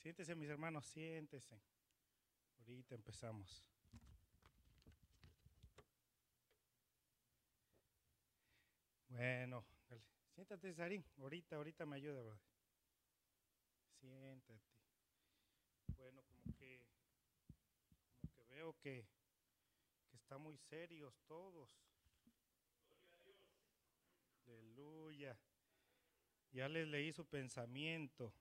Siéntese, mis hermanos, siéntese. Ahorita empezamos. Bueno, siéntate, Sarín. Ahorita, ahorita me ayuda, brother. Siéntate. Bueno, como que, como que veo que, que están muy serios todos. Aleluya. Ya les leí su pensamiento.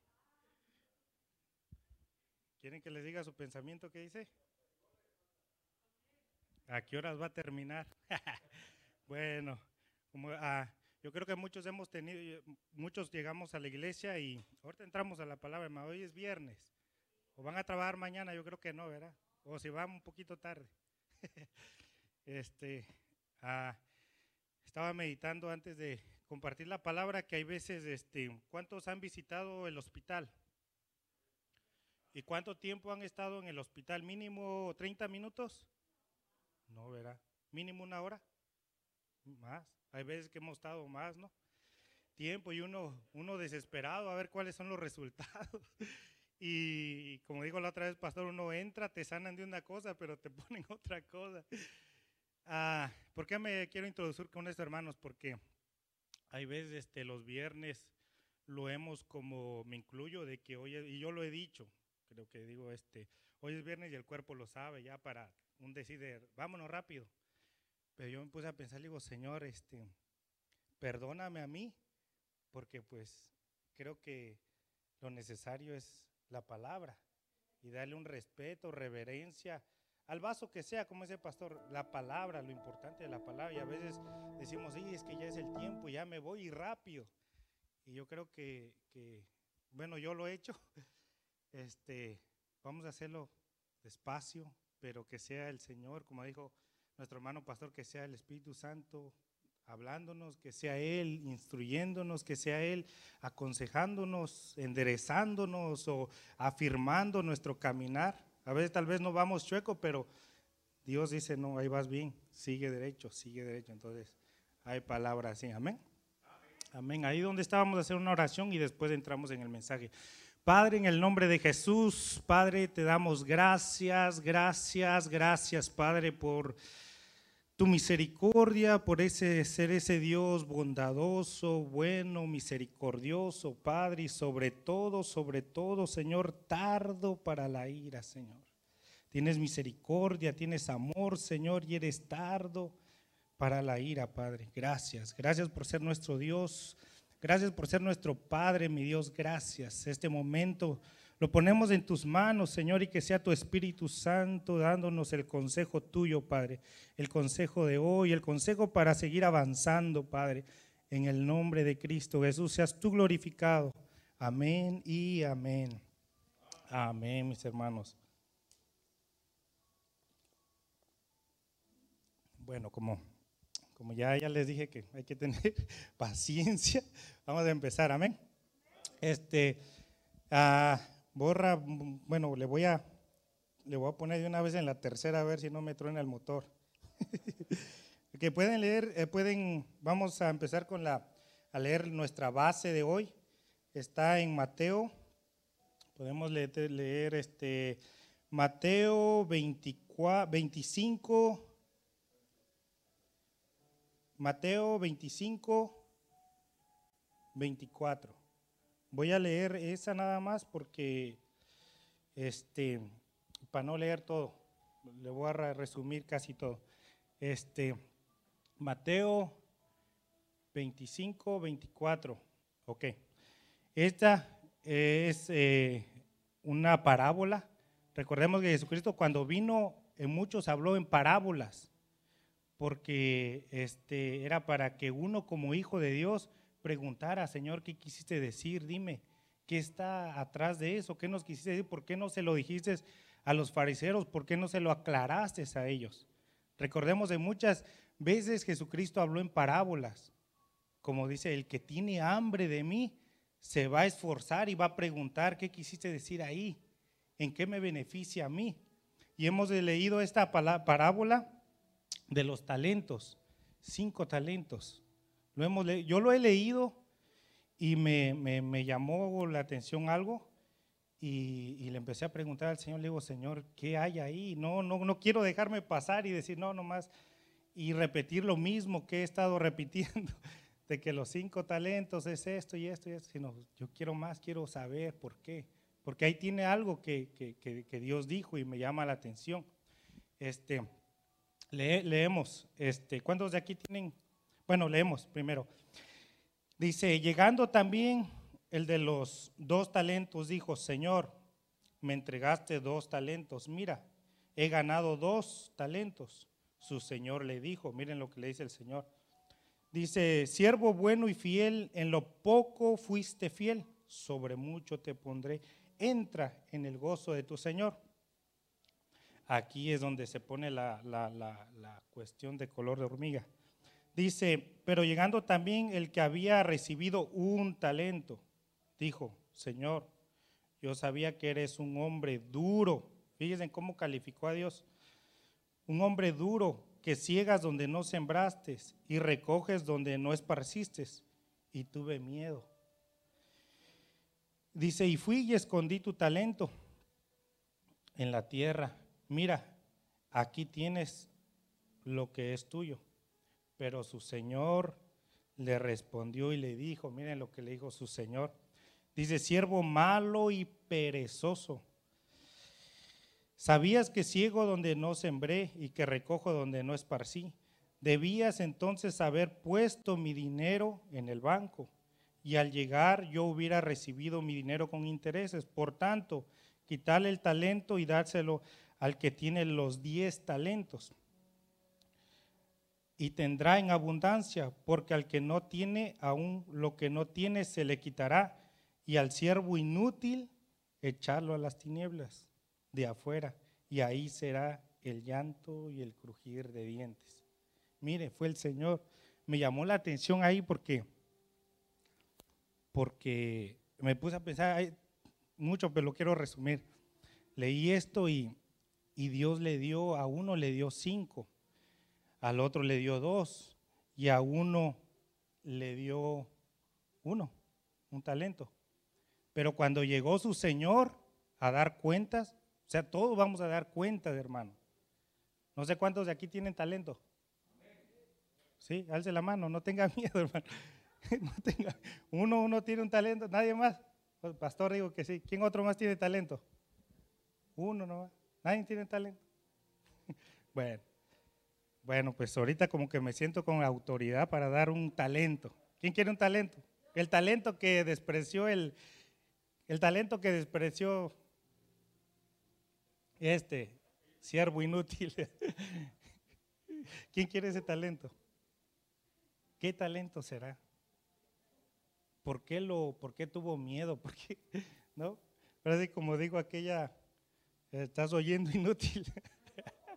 ¿Quieren que les diga su pensamiento qué dice? ¿A qué horas va a terminar? bueno, como, ah, yo creo que muchos hemos tenido, muchos llegamos a la iglesia y ahorita entramos a la palabra, hoy es viernes. ¿O van a trabajar mañana? Yo creo que no, ¿verdad? O si van un poquito tarde. este, ah, estaba meditando antes de compartir la palabra que hay veces, este, ¿cuántos han visitado el hospital? ¿Y cuánto tiempo han estado en el hospital? ¿Mínimo 30 minutos? No, ¿verdad? ¿Mínimo una hora? Más. Hay veces que hemos estado más, ¿no? Tiempo y uno, uno desesperado a ver cuáles son los resultados. Y como dijo la otra vez, pastor, uno entra, te sanan de una cosa, pero te ponen otra cosa. Ah, ¿Por qué me quiero introducir con estos hermanos? Porque hay veces este, los viernes lo hemos como, me incluyo, de que hoy, y yo lo he dicho, creo que digo, este, hoy es viernes y el cuerpo lo sabe ya para un decidir, vámonos rápido. Pero yo me puse a pensar, digo, Señor, este, perdóname a mí, porque pues creo que lo necesario es la palabra y darle un respeto, reverencia al vaso que sea, como ese pastor, la palabra, lo importante de la palabra. Y a veces decimos, sí, es que ya es el tiempo, ya me voy y rápido. Y yo creo que, que bueno, yo lo he hecho, este, vamos a hacerlo despacio, pero que sea el Señor, como dijo nuestro hermano pastor, que sea el Espíritu Santo hablándonos, que sea Él instruyéndonos, que sea Él aconsejándonos, enderezándonos o afirmando nuestro caminar. A veces tal vez no vamos chueco, pero Dios dice, no, ahí vas bien, sigue derecho, sigue derecho. Entonces, hay palabras así, amén. Amén. Ahí donde estábamos a hacer una oración y después entramos en el mensaje. Padre, en el nombre de Jesús, Padre, te damos gracias, gracias, gracias, Padre, por tu misericordia, por ese ser ese Dios bondadoso, bueno, misericordioso, Padre, y sobre todo, sobre todo, Señor, tardo para la ira, Señor. Tienes misericordia, tienes amor, Señor, y eres tardo para la ira, Padre. Gracias, gracias por ser nuestro Dios. Gracias por ser nuestro Padre, mi Dios, gracias. Este momento lo ponemos en tus manos, Señor, y que sea tu Espíritu Santo dándonos el consejo tuyo, Padre. El consejo de hoy, el consejo para seguir avanzando, Padre. En el nombre de Cristo Jesús, seas tú glorificado. Amén y amén. Amén, mis hermanos. Bueno, como como ya, les dije que hay que tener paciencia, vamos a empezar, amén. Este, ah, borra, bueno, le voy a, le voy a poner de una vez en la tercera a ver si no me truena el motor. que pueden leer, eh, pueden, vamos a empezar con la, a leer nuestra base de hoy. Está en Mateo, podemos leer, leer este, Mateo 24, 25 Mateo 25, 24. Voy a leer esa nada más porque, este, para no leer todo, le voy a resumir casi todo. Este, Mateo 25, 24. Ok. Esta es eh, una parábola. Recordemos que Jesucristo cuando vino en muchos habló en parábolas porque este, era para que uno como hijo de Dios preguntara, Señor, ¿qué quisiste decir? Dime, ¿qué está atrás de eso? ¿Qué nos quisiste decir? ¿Por qué no se lo dijiste a los fariseos? ¿Por qué no se lo aclaraste a ellos? Recordemos de muchas veces Jesucristo habló en parábolas, como dice, el que tiene hambre de mí se va a esforzar y va a preguntar, ¿qué quisiste decir ahí? ¿En qué me beneficia a mí? Y hemos leído esta parábola de los talentos, cinco talentos. Lo hemos yo lo he leído y me, llamó la atención algo Y, le empecé a preguntar al Señor, le digo, Señor, ¿qué hay ahí? No, no, no quiero dejarme pasar y decir, no, nomás, y repetir lo mismo que he estado repitiendo, de que los cinco talentos es esto y esto y esto, sino yo quiero más, quiero saber por qué. Porque ahí tiene algo que, que, que Dios dijo y me llama la atención. Este, leemos, este, ¿cuántos de aquí tienen? Bueno, leemos primero. Dice, llegando también el de los dos talentos, dijo, Señor, me entregaste dos talentos, mira, he ganado dos talentos. Su Señor le dijo, miren lo que le dice el Señor. Dice, siervo bueno y fiel, en lo poco fuiste fiel, sobre mucho te pondré, entra en el gozo de tu Señor. Aquí es donde se pone la, cuestión de color de hormiga. Dice, pero llegando también el que había recibido un talento, dijo, Señor, yo sabía que eres un hombre duro. Fíjense cómo calificó a Dios. Un hombre duro que ciegas donde no sembraste y recoges donde no esparciste. Y tuve miedo. Dice, y fui y escondí tu talento en la tierra mira, aquí tienes lo que es tuyo. Pero su señor le respondió y le dijo, miren lo que le dijo su señor. Dice, siervo malo y perezoso. ¿Sabías que ciego donde no sembré y que recojo donde no esparcí? Debías entonces haber puesto mi dinero en el banco y al llegar yo hubiera recibido mi dinero con intereses. Por tanto, quitarle el talento y dárselo al que tiene los diez talentos. Y tendrá en abundancia, porque al que no tiene, aún lo que no tiene se le quitará, y al siervo inútil echarlo a las tinieblas de afuera, y ahí será el llanto y el crujir de dientes. Mire, fue el Señor. Me llamó la atención ahí porque, porque me puse a pensar mucho, pero lo quiero resumir. Leí esto y, y Dios le dio, a uno le dio cinco, al otro le dio dos y a uno le dio uno, un talento. Pero cuando llegó su Señor a dar cuentas, o sea, todos vamos a dar cuentas, hermano. No sé cuántos de aquí tienen talento. Sí, alce la mano, no tenga miedo, hermano. No uno, uno tiene un talento, nadie más. Pues, pastor digo que sí. ¿Quién otro más tiene talento? Uno nomás. ¿Nadie tiene talento? bueno, bueno, pues ahorita como que me siento con autoridad para dar un talento. ¿Quién quiere un talento? El talento que despreció el, el talento que despreció este siervo inútil. ¿Quién quiere ese talento? ¿Qué talento será? ¿Por qué, lo, por qué tuvo miedo? ¿Por qué? ¿No? Pero así como digo aquella Estás oyendo inútil.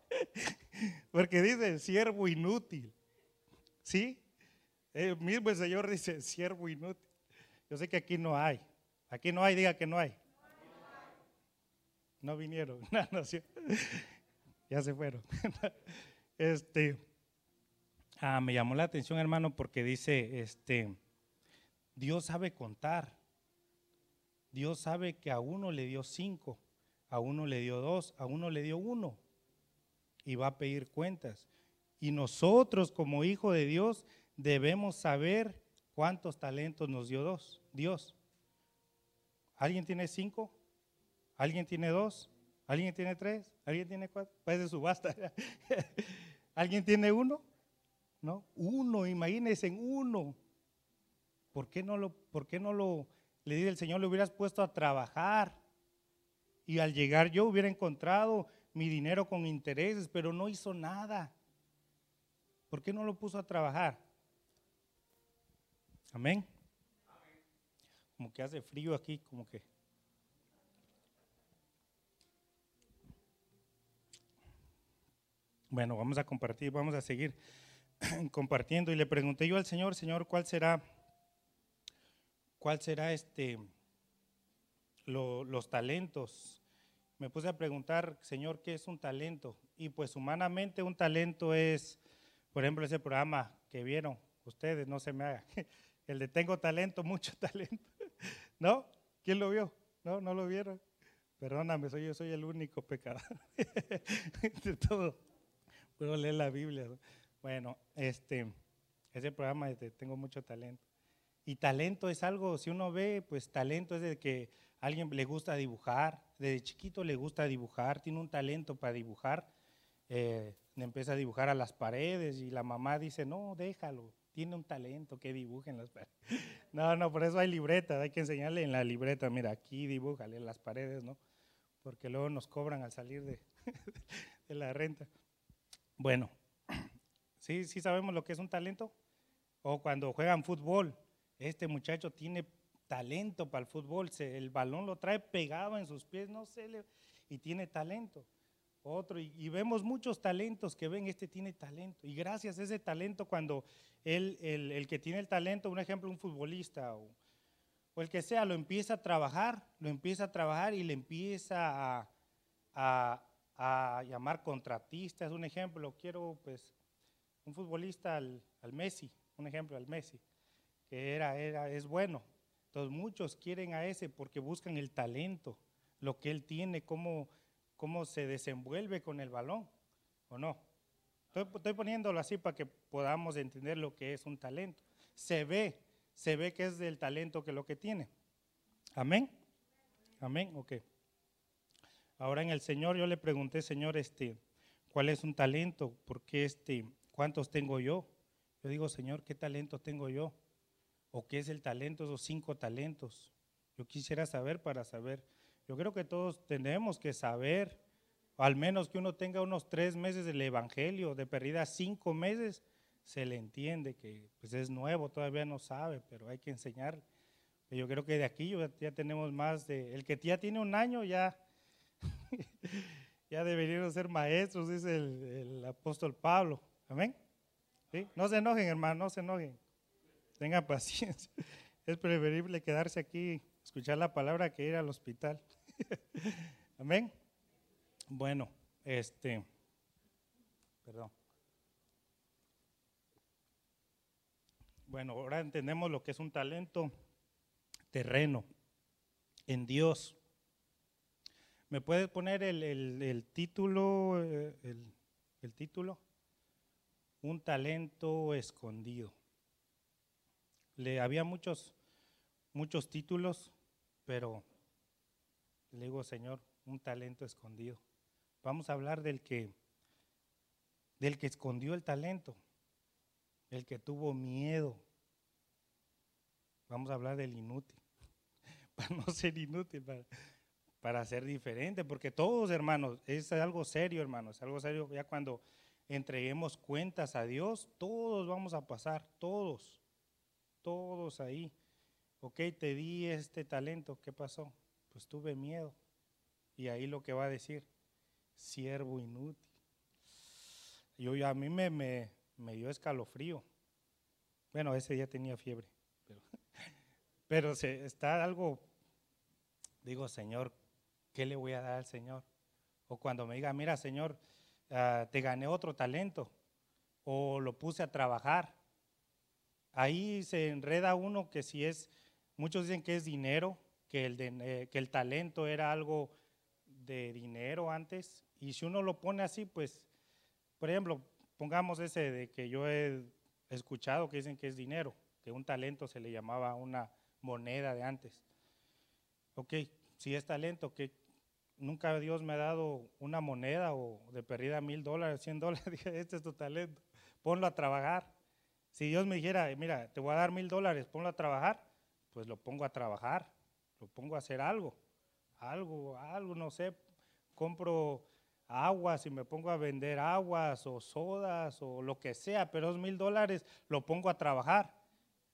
Porque dice siervo inútil. ¿Sí? El mismo Señor dice siervo inútil. Yo sé que aquí no hay. Aquí no hay, diga que no hay. No vinieron. ya se fueron. este, ah, me llamó la atención, hermano, porque dice, este, Dios sabe contar. Dios sabe que a uno le dio cinco a uno le dio dos, a uno le dio uno. Y va a pedir cuentas. Y nosotros como hijo de Dios debemos saber cuántos talentos nos dio dos, Dios. ¿Alguien tiene cinco? ¿Alguien tiene dos? ¿Alguien tiene tres? ¿Alguien tiene cuatro? Parece subasta. ¿Alguien tiene uno? ¿No? Uno, imagínense en uno. ¿Por qué no lo, por qué no lo, le dice el Señor, le hubieras puesto a trabajar? Y al llegar yo hubiera encontrado mi dinero con intereses, pero no hizo nada. ¿Por qué no lo puso a trabajar? Amén. Como que hace frío aquí, como que. Bueno, vamos a compartir, vamos a seguir compartiendo. Y le pregunté yo al Señor, Señor, ¿cuál será, cuál será este los talentos. Me puse a preguntar, Señor, ¿qué es un talento? Y pues humanamente un talento es, por ejemplo, ese programa que vieron ustedes, no se me haga, el de tengo talento, mucho talento. ¿No? ¿Quién lo vio? ¿No? ¿No lo vieron? Perdóname, soy, yo soy el único pecador de todo. Puedo leer la Biblia. Bueno, este, ese programa de Tengo mucho talento. Y talento es algo, si uno ve, pues talento es de que alguien le gusta dibujar, desde chiquito le gusta dibujar, tiene un talento para dibujar, eh, empieza a dibujar a las paredes y la mamá dice, no, déjalo, tiene un talento que dibuje en las paredes. No, no, por eso hay libretas, hay que enseñarle en la libreta, mira, aquí dibújale las paredes, ¿no? Porque luego nos cobran al salir de, de la renta. Bueno, ¿sí, ¿sí sabemos lo que es un talento? O cuando juegan fútbol, este muchacho tiene talento para el fútbol, el balón lo trae pegado en sus pies, no sé, y tiene talento. Otro, y, vemos muchos talentos que ven, este tiene talento. Y gracias a ese talento, cuando él, el, que tiene el talento, un ejemplo, un futbolista o, el que sea, lo empieza a trabajar, lo empieza a trabajar y le empieza a, a, llamar contratistas. Un ejemplo, quiero pues un futbolista al, al Messi, un ejemplo, al Messi que era, era, es bueno. Entonces muchos quieren a ese porque buscan el talento, lo que él tiene, cómo, cómo se desenvuelve con el balón, ¿o no? Estoy, poniéndolo así para que podamos entender lo que es un talento. Se ve, se ve que es del talento que lo que tiene. Amén. Amén, ok. Ahora en el Señor yo le pregunté, Señor, este, ¿cuál es un talento? ¿Por qué este, cuántos tengo yo? Yo digo, Señor, ¿qué talento tengo yo? ¿O qué es el talento, esos cinco talentos? Yo quisiera saber para saber. Yo creo que todos tenemos que saber, al menos que uno tenga unos tres meses del Evangelio, de perdida cinco meses, se le entiende que pues es nuevo, todavía no sabe, pero hay que enseñar. Yo creo que de aquí ya tenemos más de, el que ya tiene un año ya, ya deberían ser maestros, dice el, el apóstol Pablo. Amén. ¿Sí? No se enojen, hermano, no se enojen. Tenga paciencia. Es preferible quedarse aquí, escuchar la palabra que ir al hospital. Amén. Bueno, este, perdón. Bueno, ahora entendemos lo que es un talento terreno en Dios. ¿Me puedes poner el, título? Eh, el título? Un talento escondido. Le había muchos, muchos títulos, pero le digo, Señor, un talento escondido. Vamos a hablar del que, del que escondió el talento, el que tuvo miedo. Vamos a hablar del inútil, para no ser inútil, para, para ser diferente, porque todos, hermanos, es algo serio, hermanos, es algo serio. Ya cuando entreguemos cuentas a Dios, todos vamos a pasar, todos todos ahí. Ok, te di este talento, ¿qué pasó? Pues tuve miedo. Y ahí lo que va a decir, siervo inútil. Yo, a mí me, me, dio escalofrío. Bueno, ese día tenía fiebre, pero, pero se, está algo, digo, Señor, ¿qué le voy a dar al Señor? O cuando me diga, mira, Señor, ah, te gané otro talento, o lo puse a trabajar, ahí se enreda uno que si es, muchos dicen que es dinero, que el, eh, que el talento era algo de dinero antes, y si uno lo pone así, pues, por ejemplo, pongamos ese de que yo he escuchado que dicen que es dinero, que un talento se le llamaba una moneda de antes. Ok, si es talento, que nunca Dios me ha dado una moneda o de perdida mil dólares, cien dólares, dije, este es tu talento, ponlo a trabajar. Si Dios me dijera, mira, te voy a dar mil dólares, ponlo a trabajar, pues lo pongo a trabajar, lo pongo a hacer algo, algo, algo, no sé, compro aguas y me pongo a vender aguas o sodas o lo que sea, pero esos mil dólares lo pongo a trabajar.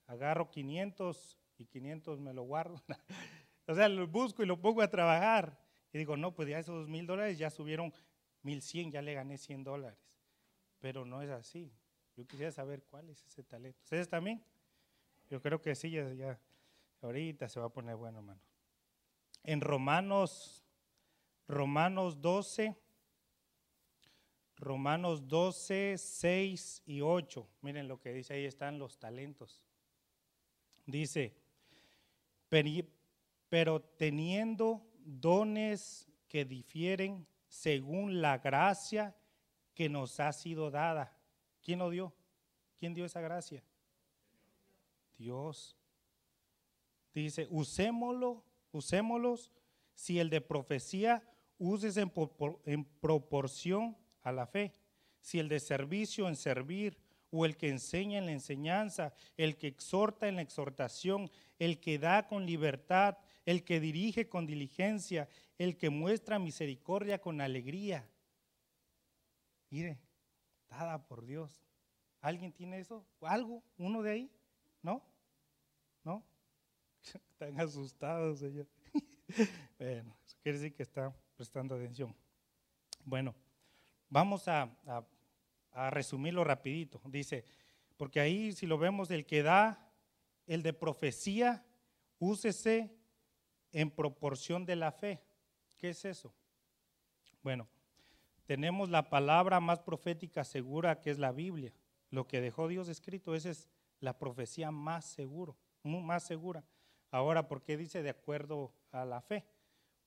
Agarro 500 y 500 me lo guardo. o sea, lo busco y lo pongo a trabajar. Y digo, no, pues ya esos mil dólares ya subieron mil cien, ya le gané 100 dólares. Pero no es así. Yo quisiera saber cuál es ese talento. ¿Ustedes también? Yo creo que sí, ya, ahorita se va a poner bueno, hermano. En Romanos, Romanos 12, Romanos 12, 6 y 8. Miren lo que dice, ahí están los talentos. Dice, pero teniendo dones que difieren según la gracia que nos ha sido dada. ¿Quién lo dio? ¿Quién dio esa gracia? Dios. Dice, usémoslo, usémoslos si el de profecía uses en, en proporción a la fe, si el de servicio en servir, o el que enseña en la enseñanza, el que exhorta en la exhortación, el que da con libertad, el que dirige con diligencia, el que muestra misericordia con alegría. Mire, dada por Dios. ¿Alguien tiene eso? ¿Algo? ¿Uno de ahí? ¿No? ¿No? Están asustados, señor. bueno, eso quiere decir que está prestando atención. Bueno, vamos a, a a resumirlo rapidito. Dice, porque ahí si lo vemos, el que da, el de profecía, úsese en proporción de la fe. ¿Qué es eso? Bueno, tenemos la palabra más profética segura que es la Biblia. Lo que dejó Dios escrito, esa es la profecía más seguro, más segura. Ahora, ¿por qué dice de acuerdo a la fe?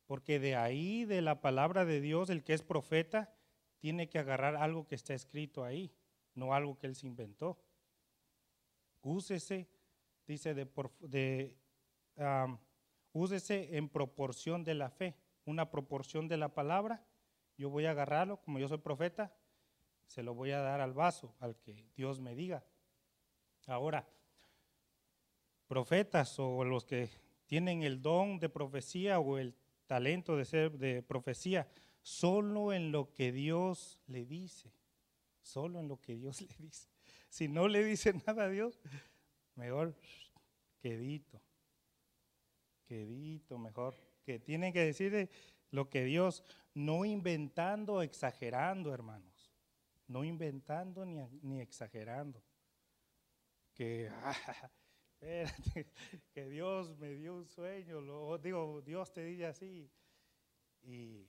Porque de ahí, de la palabra de Dios, el que es profeta, tiene que agarrar algo que está escrito ahí, no algo que él se inventó. Úsese, dice, de, de úsese en proporción de la fe, una proporción de la palabra. Yo voy a agarrarlo, como yo soy profeta, se lo voy a dar al vaso, al que Dios me diga. Ahora, profetas o los que tienen el don de profecía o el talento de ser de profecía, solo en lo que Dios le dice, solo en lo que Dios le dice. Si no le dice nada a Dios, mejor quedito, quedito, mejor, que tienen que decir lo que Dios, no inventando, exagerando, hermanos, no inventando ni, ni exagerando. Que, ah, que Dios me dio un sueño, lo, digo, Dios te dice así, y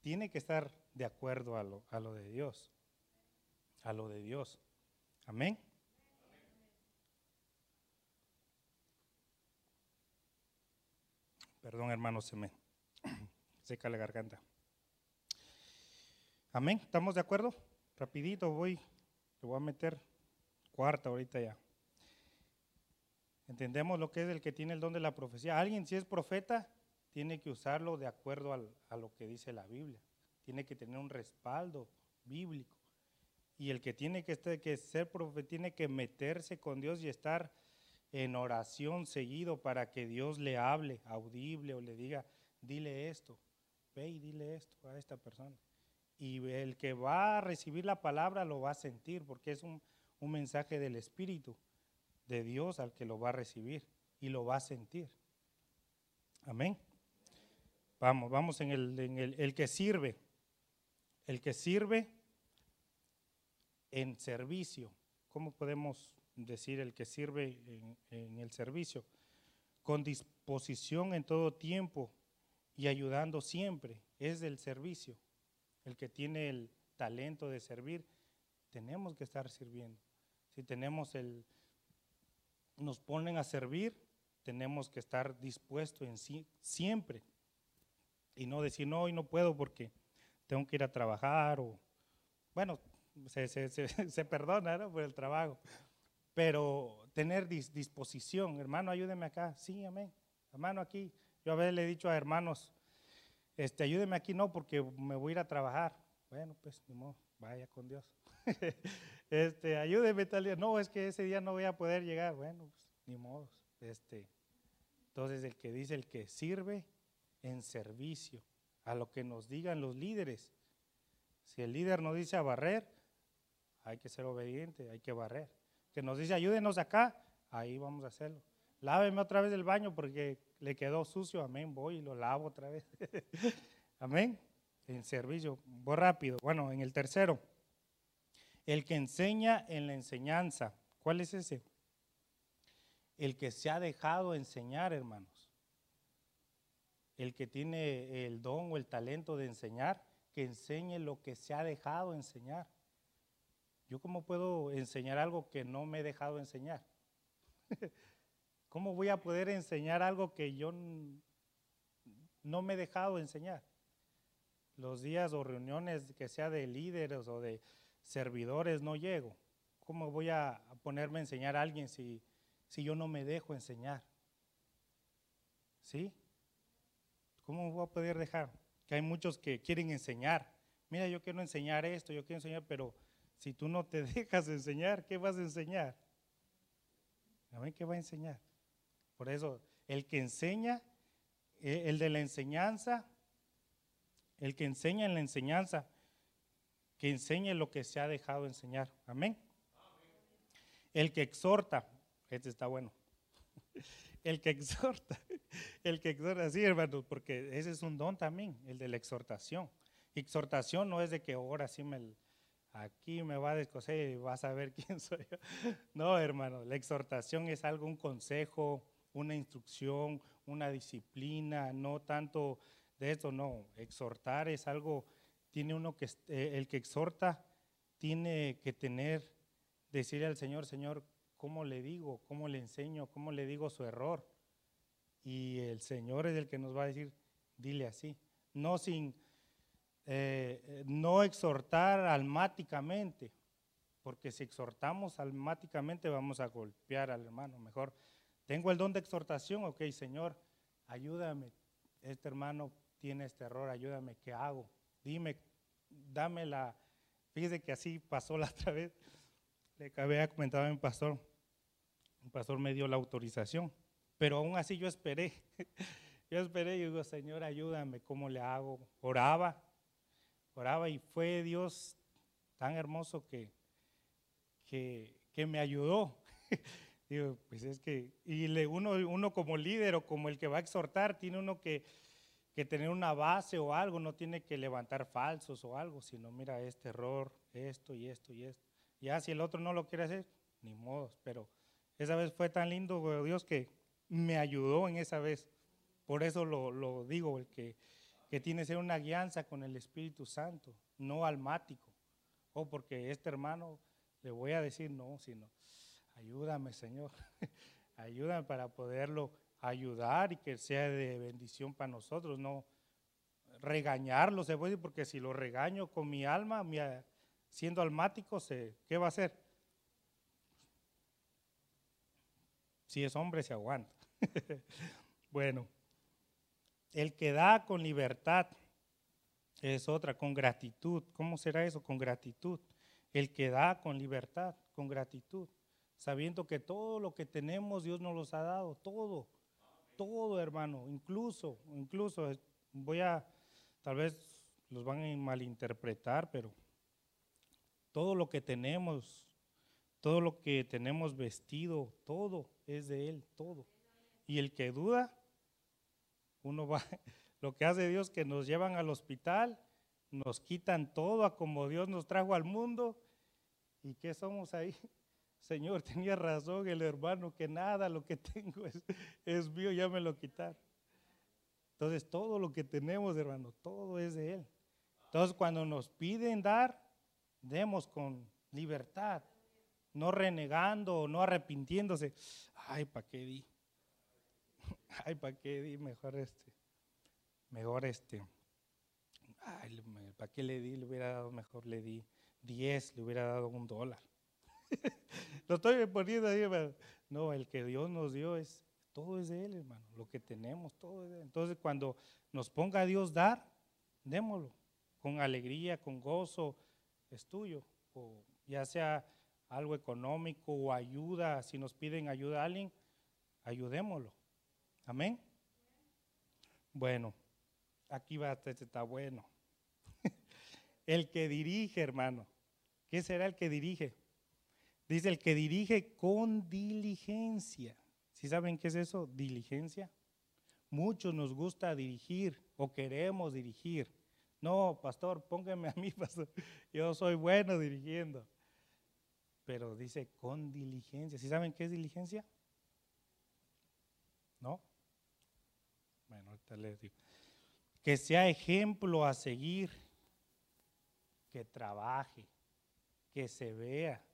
tiene que estar de acuerdo a lo, a lo de Dios. A lo de Dios. Amén. Perdón, hermano, se me seca la garganta. Amén. ¿Estamos de acuerdo? Rapidito voy, le voy a meter cuarta ahorita ya. Entendemos lo que es el que tiene el don de la profecía. Alguien si es profeta, tiene que usarlo de acuerdo a lo que dice la Biblia. Tiene que tener un respaldo bíblico. Y el que tiene que, que ser profeta tiene que meterse con Dios y estar en oración seguido para que Dios le hable audible o le diga, dile esto, ve y dile esto a esta persona. Y el que va a recibir la palabra lo va a sentir porque es un, un mensaje del Espíritu de Dios al que lo va a recibir y lo va a sentir. Amén. Vamos, vamos en el, en el, que sirve. El que sirve en servicio. ¿Cómo podemos decir el que sirve en el servicio? Con disposición en todo tiempo y ayudando siempre. Es el servicio. El que tiene el talento de servir, tenemos que estar sirviendo. Si tenemos el, nos ponen a servir, tenemos que estar dispuestos en sí, siempre y no decir, no, hoy no puedo porque tengo que ir a trabajar o, bueno, se, se, se, perdona ¿no? por el trabajo, pero tener disposición, hermano, ayúdeme acá, sí, amén, hermano, aquí, yo a veces le he dicho a hermanos, este, ayúdeme aquí, no, porque me voy a ir a trabajar, bueno, pues, ni modo, vaya con Dios. este, ayúdeme tal día, no, es que ese día no voy a poder llegar, bueno, pues, ni modo, este, entonces el que dice, el que sirve, en servicio a lo que nos digan los líderes. Si el líder nos dice a barrer, hay que ser obediente, hay que barrer. Que nos dice ayúdenos acá, ahí vamos a hacerlo. Láveme otra vez el baño porque le quedó sucio, amén, voy y lo lavo otra vez. amén. En servicio, voy rápido. Bueno, en el tercero, el que enseña en la enseñanza. ¿Cuál es ese? El que se ha dejado enseñar, hermanos el que tiene el don o el talento de enseñar, que enseñe lo que se ha dejado enseñar. ¿Yo cómo puedo enseñar algo que no me he dejado enseñar? ¿Cómo voy a poder enseñar algo que yo no me he dejado enseñar. Los días o reuniones que sea de líderes o de servidores no llego. ¿Cómo voy a ponerme a enseñar a alguien si, si yo no me dejo enseñar? ¿Sí? ¿Cómo voy a poder dejar? Que hay muchos que quieren enseñar. Mira, yo quiero enseñar esto, yo quiero enseñar, pero si tú no te dejas enseñar, ¿qué vas a enseñar? ¿A ver qué va a enseñar? Por eso, el que enseña, eh, el de la enseñanza, el que enseña en la enseñanza, que enseñe lo que se ha dejado enseñar. Amén. El que exhorta, este está bueno. El que exhorta, el que exhorta, sí, hermanos, porque ese es un don también, el de la exhortación. Exhortación no es de que ahora sí me, aquí me va a descoser y vas a ver quién soy yo. No, hermano, la exhortación es algo, un consejo, una instrucción, una disciplina, no tanto de esto, no. Exhortar es algo, tiene uno que, eh, el que exhorta tiene que tener, decirle al Señor, Señor, ¿cómo le digo? ¿Cómo le enseño? ¿Cómo le digo su error? Y el Señor es el que nos va a decir, dile así. No sin, eh, no exhortar almáticamente, porque si exhortamos almáticamente vamos a golpear al hermano. Mejor, tengo el don de exhortación, ok, Señor, ayúdame. Este hermano tiene este error, ayúdame, ¿qué hago? Dime, dame la... Fíjese que así pasó la otra vez. Le había comentado a mi pastor, el pastor me dio la autorización, pero aún así yo esperé. Yo esperé y digo, Señor, ayúdame, ¿cómo le hago? Oraba, oraba y fue Dios tan hermoso que, que, que me ayudó. digo, pues es que, y le, uno, uno como líder o como el que va a exhortar, tiene uno que, que tener una base o algo, no tiene que levantar falsos o algo, sino mira este error, esto y esto y esto. Ya si el otro no lo quiere hacer, ni modo, pero esa vez fue tan lindo, Dios, que me ayudó en esa vez. Por eso lo, digo, el que, que, tiene que ser una guianza con el Espíritu Santo, no almático. O porque este hermano le voy a decir no, sino ayúdame, Señor. ayúdame para poderlo ayudar y que sea de bendición para nosotros, no regañarlo, se puede, porque si lo regaño con mi alma, siendo almático, ¿qué va a hacer? Si es hombre, se aguanta. bueno, el que da con libertad es otra, con gratitud. ¿Cómo será eso? Con gratitud. El que da con libertad, con gratitud, sabiendo que todo lo que tenemos Dios nos los ha dado, todo, todo hermano, incluso, incluso, voy a, tal vez los van a malinterpretar, pero todo lo que tenemos todo lo que tenemos vestido, todo es de Él, todo. Y el que duda, uno va, lo que hace Dios que nos llevan al hospital, nos quitan todo a como Dios nos trajo al mundo. ¿Y qué somos ahí? Señor, tenía razón el hermano que nada, lo que tengo es, es mío, ya me lo quitaron. Entonces todo lo que tenemos, hermano, todo es de Él. Entonces cuando nos piden dar, demos con libertad no renegando, no arrepintiéndose. Ay, ¿para qué di? Ay, ¿para qué di? Mejor este, mejor este. Ay, ¿para qué le di? Le hubiera dado, mejor le di 10, le hubiera dado un dólar. Lo estoy poniendo ahí, hermano. No, el que Dios nos dio es, todo es de Él, hermano. Lo que tenemos, todo es de Él. Entonces, cuando nos ponga a Dios dar, démoslo. Con alegría, con gozo, es tuyo. O ya sea algo económico o ayuda, si nos piden ayuda a alguien, ayudémoslo. Amén. Bueno, aquí va, este está bueno. el que dirige, hermano. ¿Qué será el que dirige? Dice el que dirige con diligencia. ¿Sí saben qué es eso? Diligencia. Muchos nos gusta dirigir o queremos dirigir. No, pastor, póngame a mí, pastor. Yo soy bueno dirigiendo pero dice con diligencia. ¿Sí saben qué es diligencia? ¿No? Bueno, ahorita les digo. Que sea ejemplo a seguir, que trabaje, que se vea.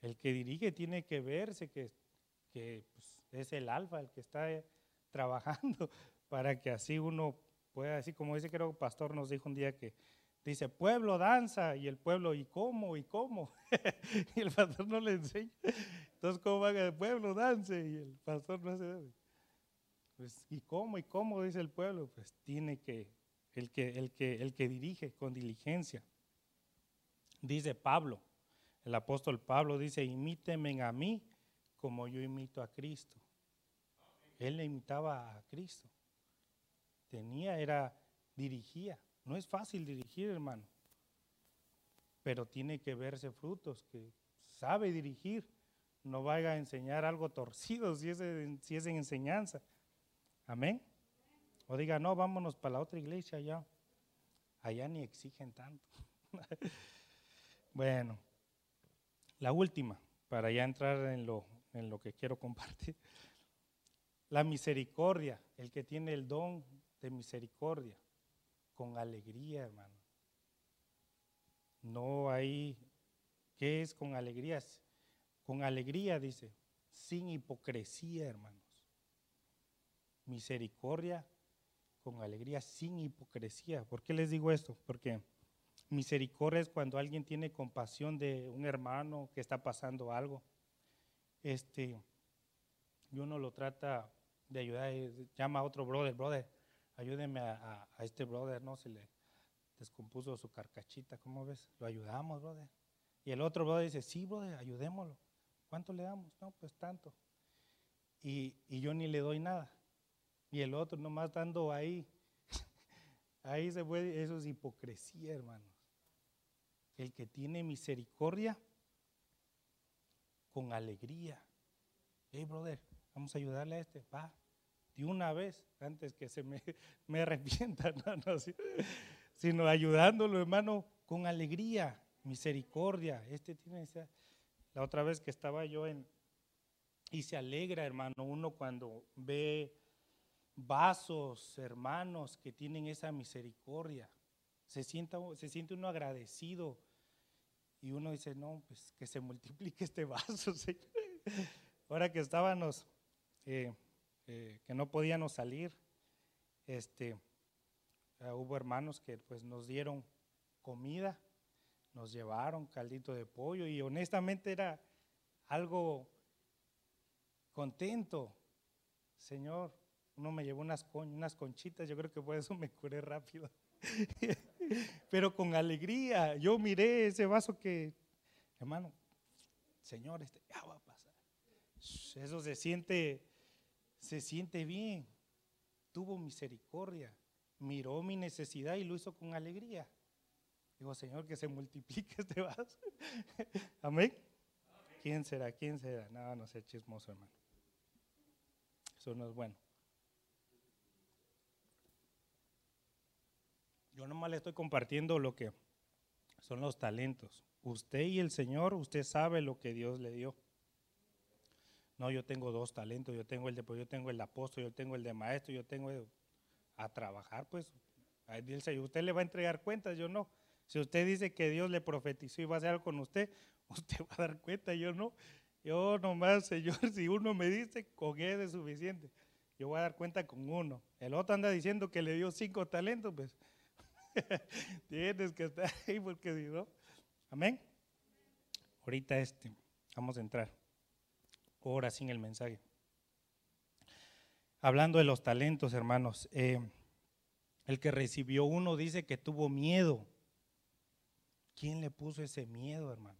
El que dirige tiene que verse que, pues, es el alfa, el que está trabajando para que así uno pueda decir, como dice creo que el pastor nos dijo un día que dice, pueblo danza, y el pueblo, ¿y cómo? ¿Y cómo? y el pastor no le enseña. Entonces, ¿cómo va el pueblo dance? Y el pastor no hace pues, ¿y cómo? ¿Y cómo? Dice el pueblo. Pues tiene que, el que, el que, el que dirige con diligencia. Dice Pablo, el apóstol Pablo dice, imíteme a mí como yo imito a Cristo. Él le imitaba a Cristo. Tenía, era, dirigía. No es fácil dirigir, hermano. Pero tiene que verse frutos, que sabe dirigir. No vaya a enseñar algo torcido si es, si es en enseñanza. Amén. O diga, no, vámonos para la otra iglesia allá. Allá ni exigen tanto. bueno, la última, para ya entrar en lo, en lo que quiero compartir. La misericordia, el que tiene el don de misericordia, con alegría, hermano. No hay, ¿qué es con alegrías? Con alegría, dice, sin hipocresía, hermano misericordia con alegría, sin hipocresía. ¿Por qué les digo esto? Porque misericordia es cuando alguien tiene compasión de un hermano que está pasando algo. Este, y uno lo trata de ayudar, llama a otro brother, brother, ayúdeme a, este brother, ¿no? Se le descompuso su carcachita, ¿cómo ves? Lo ayudamos, brother. Y el otro brother dice, sí, brother, ayudémoslo. ¿Cuánto le damos? No, pues tanto. Y, y yo ni le doy nada y el otro nomás dando ahí. ahí se puede, eso es hipocresía, hermanos. El que tiene misericordia con alegría. Hey, brother, vamos a ayudarle a este. Va, de una vez, antes que se me, me arrepienta, no, no, sino ayudándolo, hermano, con alegría, misericordia. Este tiene esa. La otra vez que estaba yo en. Y se alegra, hermano, uno cuando ve vasos, hermanos, que tienen esa misericordia. Se, sienta, se siente uno agradecido y uno dice, no, pues que se multiplique este vaso, Ahora que estábamos, eh, eh, que no podíamos salir, este, ah, hubo hermanos que pues nos dieron comida, nos llevaron caldito de pollo y honestamente era algo contento. Señor, uno me llevó unas, unas conchitas, yo creo que por eso me curé rápido. Pero con alegría, yo miré ese vaso que, hermano, Señor, este ya va a pasar. Eso se siente, se siente bien. Tuvo misericordia, miró mi necesidad y lo hizo con alegría. Digo, Señor, que se multiplique este vaso. Amén. ¿Quién será? ¿Quién será? No, no sé, chismoso, hermano. Eso no es bueno. Yo nomás le estoy compartiendo lo que son los talentos. Usted y el Señor, usted sabe lo que Dios le dio. No, yo tengo dos talentos, yo tengo el de, pues, yo tengo el apóstol, yo tengo el de maestro, yo tengo a trabajar, pues usted le va a entregar cuentas, yo no. Si usted dice que Dios le profetizó y va a hacer algo con usted, usted va a dar cuenta, yo no. Yo nomás, Señor, si uno me dice, con él es suficiente. Yo voy a dar cuenta con uno. El otro anda diciendo que le dio cinco talentos, pues Tienes que estar ahí porque si no. Amén. Ahorita este, vamos a entrar. Ahora sin el mensaje. Hablando de los talentos, hermanos, eh, el que recibió uno dice que tuvo miedo. ¿Quién le puso ese miedo, hermano?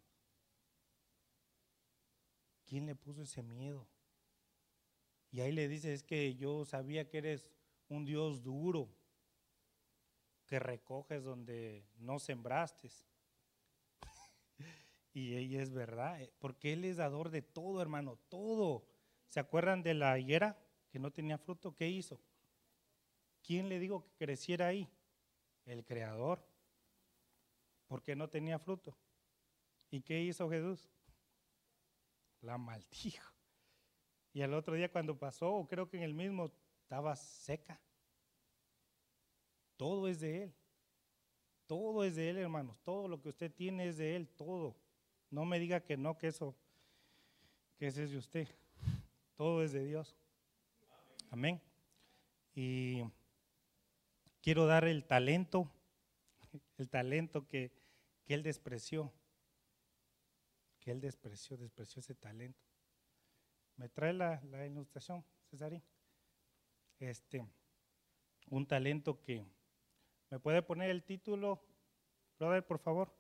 ¿Quién le puso ese miedo? Y ahí le dice, es que yo sabía que eres un Dios duro, que recoges donde no sembraste. y ella es verdad, eh, porque Él es dador de todo, hermano, todo. ¿Se acuerdan de la higuera que no tenía fruto? ¿Qué hizo? ¿Quién le dijo que creciera ahí? El Creador, porque no tenía fruto. ¿Y qué hizo Jesús? La maldijo. Y al otro día cuando pasó, creo que en el mismo, estaba seca. Todo es de Él. Todo es de Él, hermanos. Todo lo que usted tiene es de Él, todo. No me diga que no, que eso, que ese es de usted. Todo es de Dios. Amén. Y quiero dar el talento, el talento que, que él despreció, que él despreció, despreció ese talento. ¿Me trae la, la ilustración, Cesarín? Este, un talento que, ¿me puede poner el título, brother, por favor?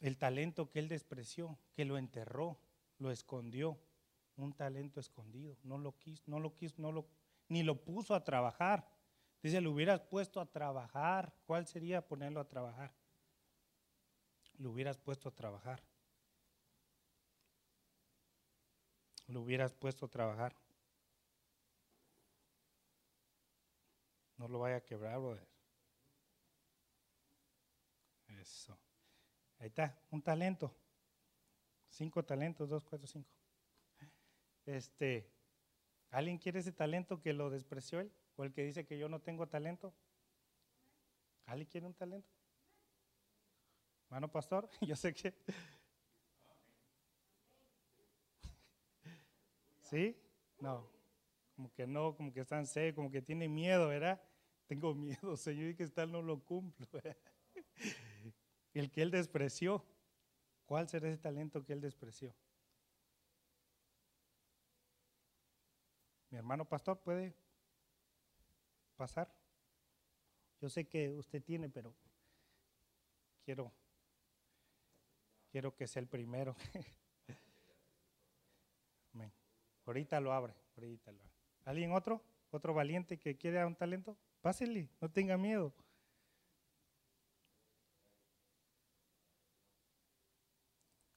El talento que él despreció, que lo enterró, lo escondió, un talento escondido, no lo quiso, no lo quiso, no lo, ni lo puso a trabajar. Dice, lo hubieras puesto a trabajar. ¿Cuál sería ponerlo a trabajar? Lo hubieras puesto a trabajar. Lo hubieras puesto a trabajar. No lo vaya a quebrar, brother. Eso. Ahí está, un talento. Cinco talentos, dos, cuatro, cinco. Este, ¿alguien quiere ese talento que lo despreció él? ¿O el que dice que yo no tengo talento? ¿Alguien quiere un talento? Mano pastor, yo sé que. ¿Sí? No. Como que no, como que están secos, como que tiene miedo, ¿verdad? Tengo miedo, Señor, y que tal no lo cumplo. El que él despreció. ¿Cuál será ese talento que él despreció? Mi hermano pastor puede pasar. Yo sé que usted tiene, pero quiero quiero que sea el primero. Ahorita lo abre, ahorita. ¿Alguien otro? ¿Otro valiente que quiera un talento? Pásele, no tenga miedo.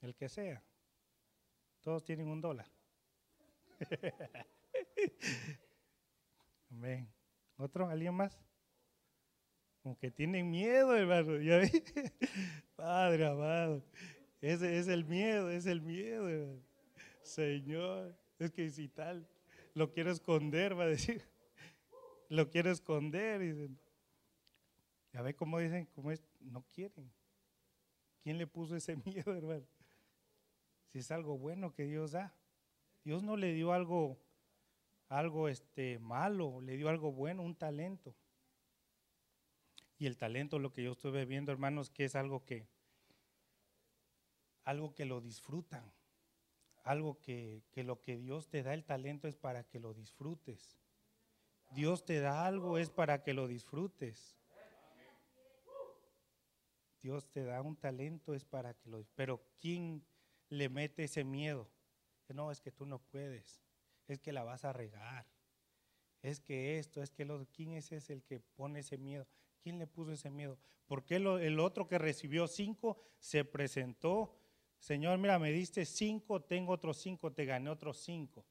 El que sea. Todos tienen un dólar. Amén. ¿Otro? ¿Alguien más? Como que tienen miedo, hermano. ¿Ya Padre amado. Es el miedo, es el miedo, hermano. Señor, es que si tal, lo quiero esconder, va a decir. Lo quiero esconder. Dicen. Ya ve cómo dicen, cómo es, no quieren. ¿Quién le puso ese miedo, hermano? si es algo bueno que Dios da. Dios no le dio algo, algo este, malo, le dio algo bueno, un talento. Y el talento, lo que yo estuve viendo, hermanos, que es algo que, algo que lo disfrutan, algo que, que lo que Dios te da el talento es para que lo disfrutes. Dios te da algo es para que lo disfrutes. Dios te da un talento es para que lo Pero ¿quién le mete ese miedo. No, es que tú no puedes, es que la vas a regar, es que esto, es que lo, ¿quién es ese el que pone ese miedo? ¿Quién le puso ese miedo? ¿Por qué el otro que recibió cinco se presentó? Señor, mira, me diste cinco, tengo otros cinco, te gané otros cinco.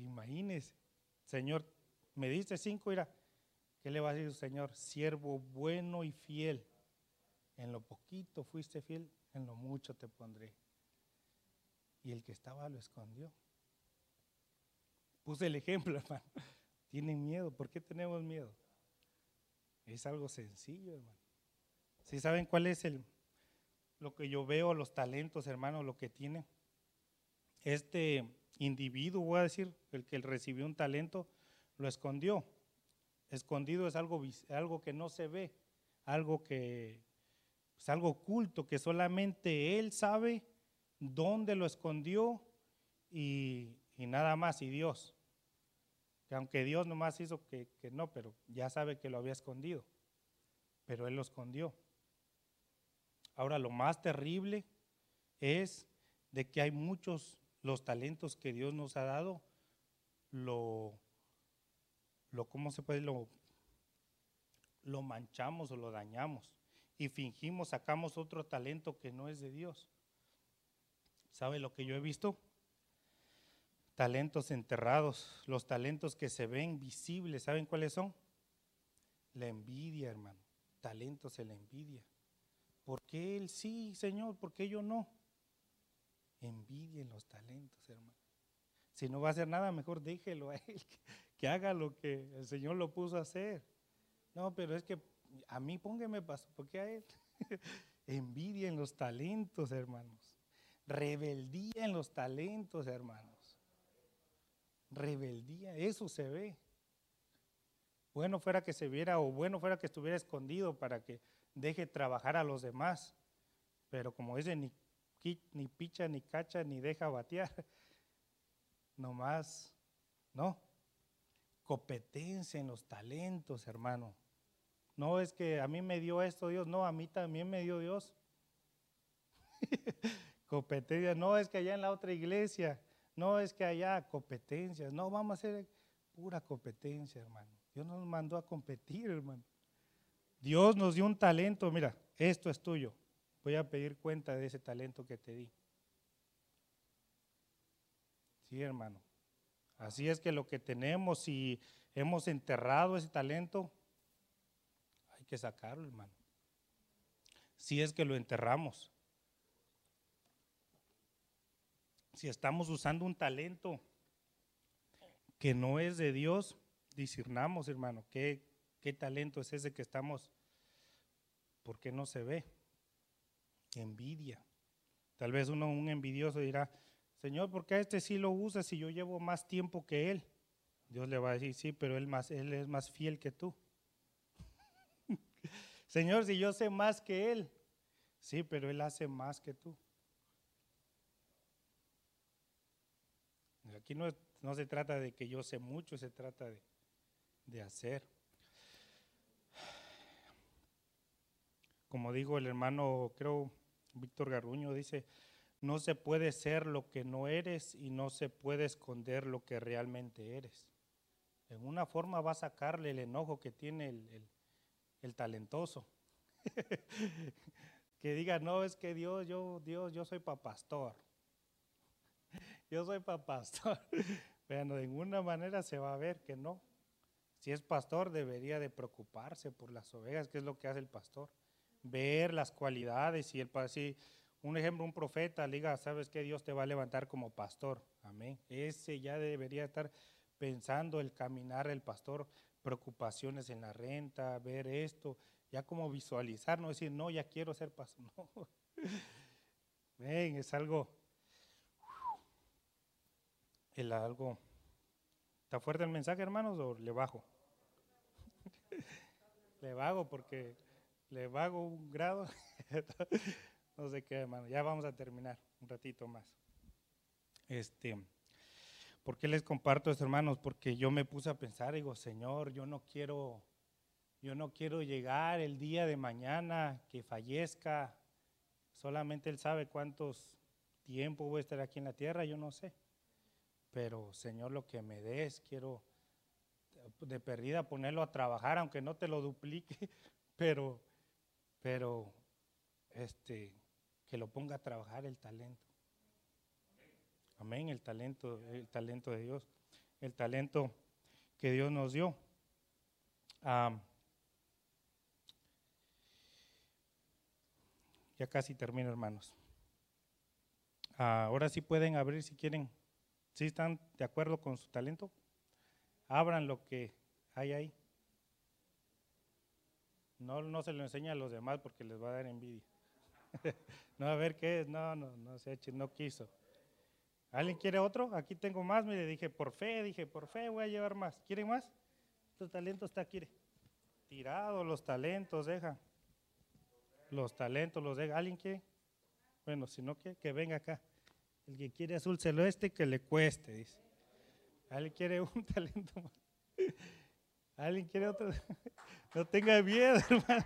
Imagínese, Señor, me diste cinco, mira, ¿qué le va a decir, Señor? Siervo bueno y fiel. En lo poquito fuiste fiel, en lo mucho te pondré. Y el que estaba lo escondió. Puse el ejemplo, hermano. Tienen miedo. ¿Por qué tenemos miedo? Es algo sencillo, hermano. Si saben cuál es el lo que yo veo, los talentos, hermano, lo que tiene este individuo, voy a decir, el que recibió un talento, lo escondió. Escondido es algo, algo que no se ve, algo que es algo oculto que solamente Él sabe dónde lo escondió y, nada más, y Dios. Que aunque Dios nomás hizo que, que no, pero ya sabe que lo había escondido, pero Él lo escondió. Ahora, lo más terrible es de que hay muchos, los talentos que Dios nos ha dado, lo, lo ¿cómo se puede? Lo, lo manchamos o lo dañamos y fingimos, sacamos otro talento que no es de Dios. ¿Sabe lo que yo he visto? Talentos enterrados, los talentos que se ven visibles, ¿saben cuáles son? La envidia, hermano. Talentos en la envidia. ¿Por qué él sí, Señor? ¿Por qué yo no? Envidia en los talentos, hermano. Si no va a hacer nada, mejor déjelo a él, que haga lo que el Señor lo puso a hacer. No, pero es que a mí póngame paso, porque a él. Envidia en los talentos, hermanos. Rebeldía en los talentos, hermanos. Rebeldía, eso se ve. Bueno fuera que se viera o bueno fuera que estuviera escondido para que deje trabajar a los demás. Pero como dice, ni, picha, ni cacha, ni deja batear. Nomás, no. Competencia en los talentos, hermano. No es que a mí me dio esto Dios, no, a mí también me dio Dios. competencia, no es que allá en la otra iglesia, no es que allá competencias, no, vamos a hacer pura competencia, hermano. Dios nos mandó a competir, hermano. Dios nos dio un talento, mira, esto es tuyo. Voy a pedir cuenta de ese talento que te di. Sí, hermano. Así es que lo que tenemos, si hemos enterrado ese talento, hay que sacarlo, hermano. Si es que lo enterramos. Si estamos usando un talento que no es de Dios, discernamos, hermano, ¿qué, qué talento es ese que estamos, ¿por qué no se ve? Envidia. Tal vez uno, un envidioso dirá, Señor, ¿por qué a este sí lo usa si yo llevo más tiempo que él? Dios le va a decir, sí, pero él, más, él es más fiel que tú. Señor, si yo sé más que él, sí, pero él hace más que tú. Aquí no, no se trata de que yo sé mucho, se trata de, de hacer. Como digo el hermano, creo, Víctor Garruño, dice, no se puede ser lo que no eres y no se puede esconder lo que realmente eres. En una forma va a sacarle el enojo que tiene el, el, talentoso. que diga, no, es que Dios, yo, Dios, yo soy para pastor. yo soy para pastor. Pero de ninguna manera se va a ver que no. Si es pastor, debería de preocuparse por las ovejas, que es lo que hace el pastor. Ver las cualidades y el si un ejemplo, un profeta le diga, sabes que Dios te va a levantar como pastor. Amén. Ese ya debería estar pensando el caminar del pastor, preocupaciones en la renta, ver esto, ya como visualizar, no decir, no, ya quiero ser pastor. No. Ven, es algo, el algo ¿Está fuerte el mensaje, hermanos, o le bajo? le bajo porque le bajo un grado. no sé qué, hermano. Ya vamos a terminar un ratito más. Este, ¿por qué les comparto esto, hermanos? Porque yo me puse a pensar, digo, Señor, yo no quiero, yo no quiero llegar el día de mañana que fallezca. Solamente Él sabe cuántos tiempo voy a estar aquí en la tierra, yo no sé pero Señor, lo que me des, quiero de perdida ponerlo a trabajar, aunque no te lo duplique, pero, pero, este, que lo ponga a trabajar el talento. Amén, el talento, el talento de Dios, el talento que Dios nos dio. ya casi termino, hermanos. ahora sí pueden abrir si quieren ¿Sí están de acuerdo con su talento? Abran lo que hay ahí. No, no se lo enseña a los demás porque les va a dar envidia. no, a ver qué es. No, no, no se no quiso. ¿Alguien quiere otro? Aquí tengo más. Mire, dije, por fe, dije, por fe voy a llevar más. ¿Quieren más? Tu talento está aquí. Tirado los talentos, deja. Los talentos los deja. ¿Alguien quiere? Bueno, si no quiere, que venga acá. El que quiere azul celeste, que le cueste, dice. ¿Alguien quiere un talento más? ¿Alguien quiere otro? No tenga miedo, hermano.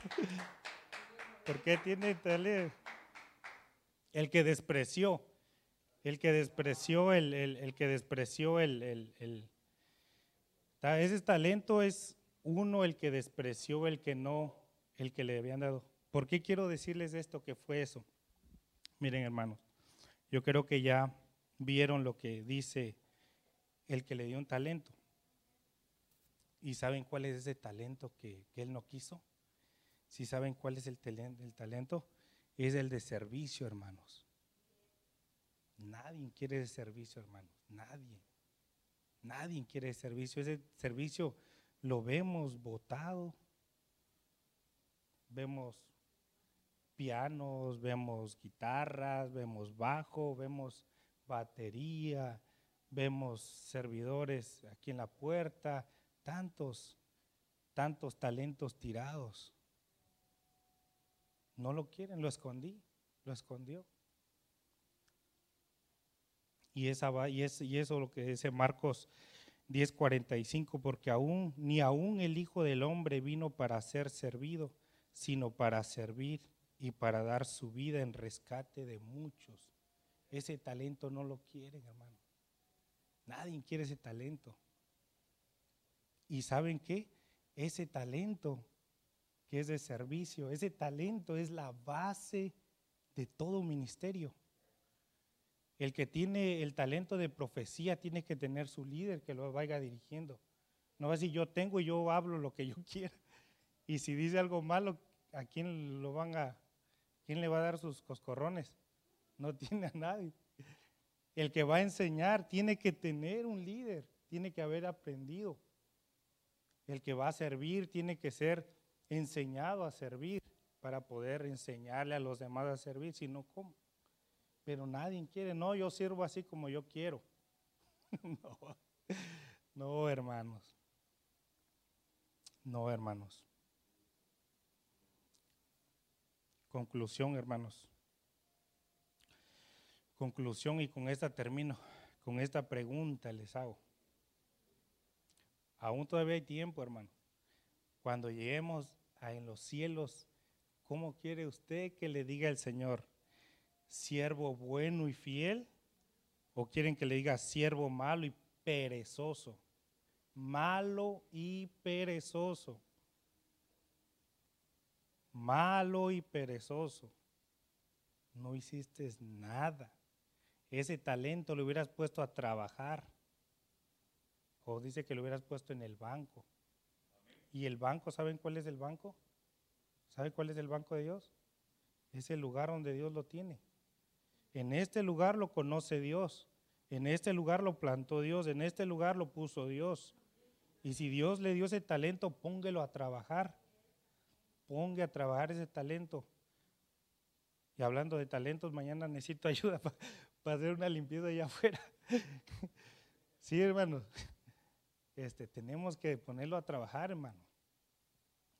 ¿Por qué tiene talento? El que despreció, el que despreció, el, el, que despreció el, el, ese talento es uno el que despreció, el que no, el que le habían dado. ¿Por qué quiero decirles esto que fue eso? Miren, hermanos. Yo creo que ya vieron lo que dice el que le dio un talento. ¿Y saben cuál es ese talento que, él no quiso? Si saben cuál es el, talento, es el de servicio, hermanos. Nadie quiere ese servicio, hermanos. Nadie. Nadie quiere ese servicio. Ese servicio lo vemos votado. Vemos pianos, vemos guitarras, vemos bajo, vemos batería, vemos servidores aquí en la puerta, tantos, tantos talentos tirados. No lo quieren, lo escondí, lo escondió. Y, esa es, y eso lo que dice Marcos 10:45, porque aún, ni aún el Hijo del Hombre vino para ser servido, sino para servir y para dar su vida en rescate de muchos. Ese talento no lo quieren, hermano. Nadie quiere ese talento. ¿Y saben qué? Ese talento que es de servicio, ese talento es la base de todo ministerio. El que tiene el talento de profecía tiene que tener su líder que lo vaya dirigiendo. No va a decir yo tengo y yo hablo lo que yo quiera. Y si dice algo malo, ¿a quién lo van a, quién le va a dar sus coscorrones? No tiene a nadie. El que va a enseñar tiene que tener un líder, tiene que haber aprendido. El que va a servir tiene que ser enseñado a servir para poder enseñarle a los demás a servir, si no, ¿cómo? Pero nadie quiere, no, yo sirvo así como yo quiero. no, no, hermanos. No, hermanos. Conclusión, hermanos. Conclusión y con esta termino, con esta pregunta les hago. Aún todavía hay tiempo, hermano. Cuando lleguemos a en los cielos, ¿cómo quiere usted que le diga el Señor? ¿Siervo bueno y fiel? ¿O quieren que le diga siervo malo y perezoso? Malo y perezoso malo y perezoso. No hiciste nada. Ese talento lo hubieras puesto a trabajar. O dice que lo hubieras puesto en el banco. ¿Y el banco, saben cuál es el banco? ¿Saben cuál es el banco de Dios? Es el lugar donde Dios lo tiene. En este lugar lo conoce Dios. En este lugar lo plantó Dios. En este lugar lo puso Dios. Y si Dios le dio ese talento, póngelo a trabajar ponga a trabajar ese talento. Y hablando de talentos, mañana necesito ayuda para hacer una limpieza allá afuera. sí, hermanos. Este, tenemos que ponerlo a trabajar, hermano.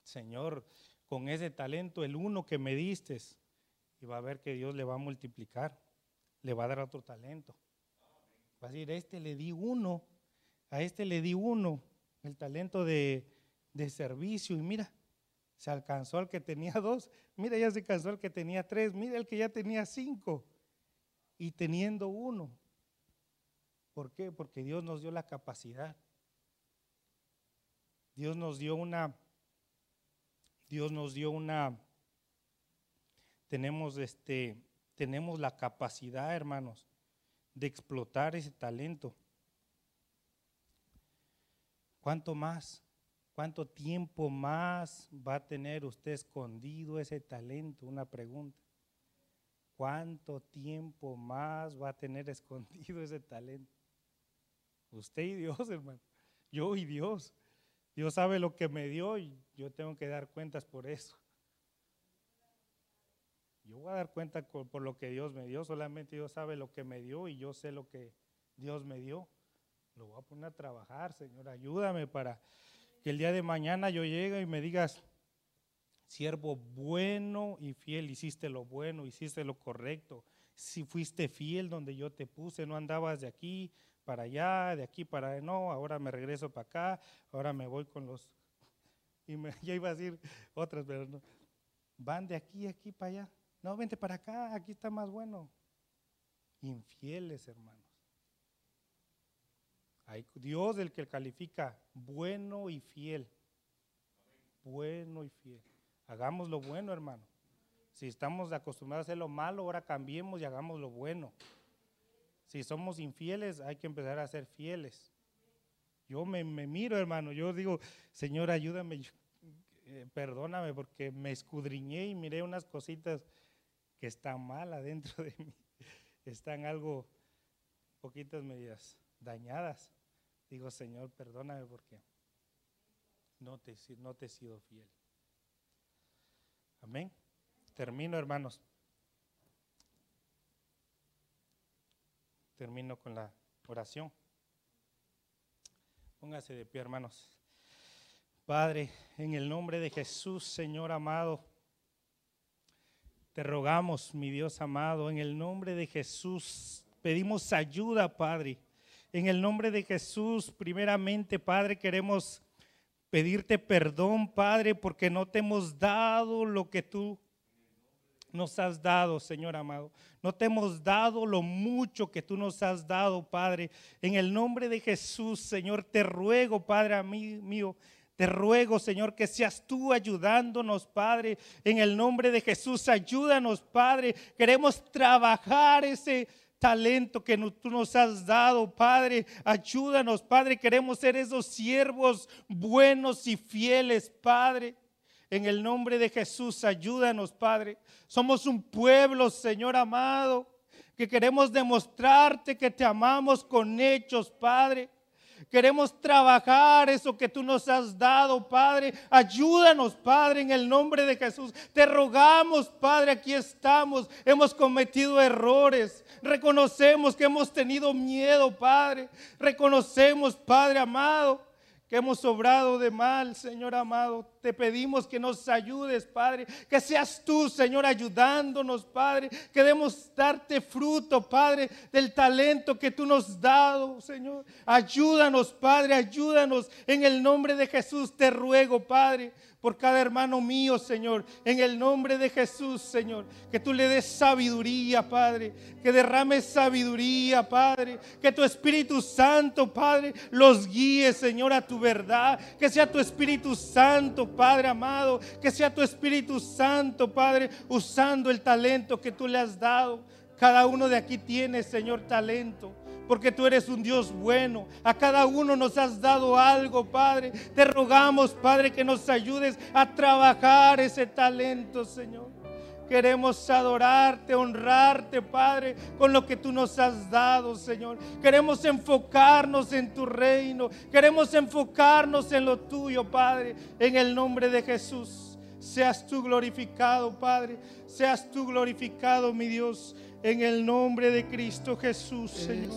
Señor, con ese talento, el uno que me diste, y va a ver que Dios le va a multiplicar, le va a dar otro talento. Va a decir, a este le di uno, a este le di uno, el talento de, de servicio, y mira, se alcanzó al que tenía dos. Mira, ya se alcanzó al que tenía tres. Mira el que ya tenía cinco. Y teniendo uno. ¿Por qué? Porque Dios nos dio la capacidad. Dios nos dio una, Dios nos dio una, tenemos este, tenemos la capacidad, hermanos, de explotar ese talento. ¿Cuánto más? ¿Cuánto tiempo más va a tener usted escondido ese talento? Una pregunta. ¿Cuánto tiempo más va a tener escondido ese talento? Usted y Dios, hermano. Yo y Dios. Dios sabe lo que me dio y yo tengo que dar cuentas por eso. Yo voy a dar cuenta por lo que Dios me dio. Solamente Dios sabe lo que me dio y yo sé lo que Dios me dio. Lo voy a poner a trabajar, Señor. Ayúdame para que el día de mañana yo llegue y me digas, siervo bueno y fiel, hiciste lo bueno, hiciste lo correcto, si fuiste fiel donde yo te puse, no andabas de aquí para allá, de aquí para no, ahora me regreso para acá, ahora me voy con los... Y me, ya iba a decir otras, pero no. Van de aquí, aquí para allá. No, vente para acá, aquí está más bueno. Infieles, hermano. Hay Dios el que califica bueno y fiel. Bueno y fiel. Hagamos lo bueno, hermano. Si estamos acostumbrados a hacer lo malo, ahora cambiemos y hagamos lo bueno. Si somos infieles, hay que empezar a ser fieles. Yo me, miro, hermano, yo digo, Señor, ayúdame, eh, perdóname, porque me escudriñé y miré unas cositas que están mal adentro de mí. Están algo, poquitas medidas dañadas. Digo, Señor, perdóname porque no te, no te he sido fiel. Amén. Termino, hermanos. Termino con la oración. Póngase de pie, hermanos. Padre, en el nombre de Jesús, Señor amado, te rogamos, mi Dios amado, en el nombre de Jesús, pedimos ayuda, Padre. En el nombre de Jesús, primeramente, Padre, queremos pedirte perdón, Padre, porque no te hemos dado lo que tú nos has dado, Señor amado. No te hemos dado lo mucho que tú nos has dado, Padre. En el nombre de Jesús, Señor, te ruego, Padre mío, te ruego, Señor, que seas tú ayudándonos, Padre. En el nombre de Jesús, ayúdanos, Padre. Queremos trabajar ese talento que tú nos has dado, Padre. Ayúdanos, Padre. Queremos ser esos siervos buenos y fieles, Padre. En el nombre de Jesús, ayúdanos, Padre. Somos un pueblo, Señor amado, que queremos demostrarte que te amamos con hechos, Padre. Queremos trabajar eso que tú nos has dado, Padre. Ayúdanos, Padre, en el nombre de Jesús. Te rogamos, Padre, aquí estamos. Hemos cometido errores. Reconocemos que hemos tenido miedo, Padre. Reconocemos, Padre amado que hemos obrado de mal, Señor amado. Te pedimos que nos ayudes, Padre. Que seas tú, Señor, ayudándonos, Padre. Queremos darte fruto, Padre, del talento que tú nos has dado, Señor. Ayúdanos, Padre, ayúdanos. En el nombre de Jesús te ruego, Padre por cada hermano mío, Señor. En el nombre de Jesús, Señor. Que tú le des sabiduría, Padre. Que derrames sabiduría, Padre. Que tu Espíritu Santo, Padre, los guíe, Señor, a tu verdad. Que sea tu Espíritu Santo, Padre amado. Que sea tu Espíritu Santo, Padre, usando el talento que tú le has dado. Cada uno de aquí tiene, Señor, talento porque tú eres un Dios bueno. A cada uno nos has dado algo, Padre. Te rogamos, Padre, que nos ayudes a trabajar ese talento, Señor. Queremos adorarte, honrarte, Padre, con lo que tú nos has dado, Señor. Queremos enfocarnos en tu reino. Queremos enfocarnos en lo tuyo, Padre, en el nombre de Jesús. Seas tú glorificado, Padre. Seas tú glorificado, mi Dios en el nombre de Cristo Jesús, Señor.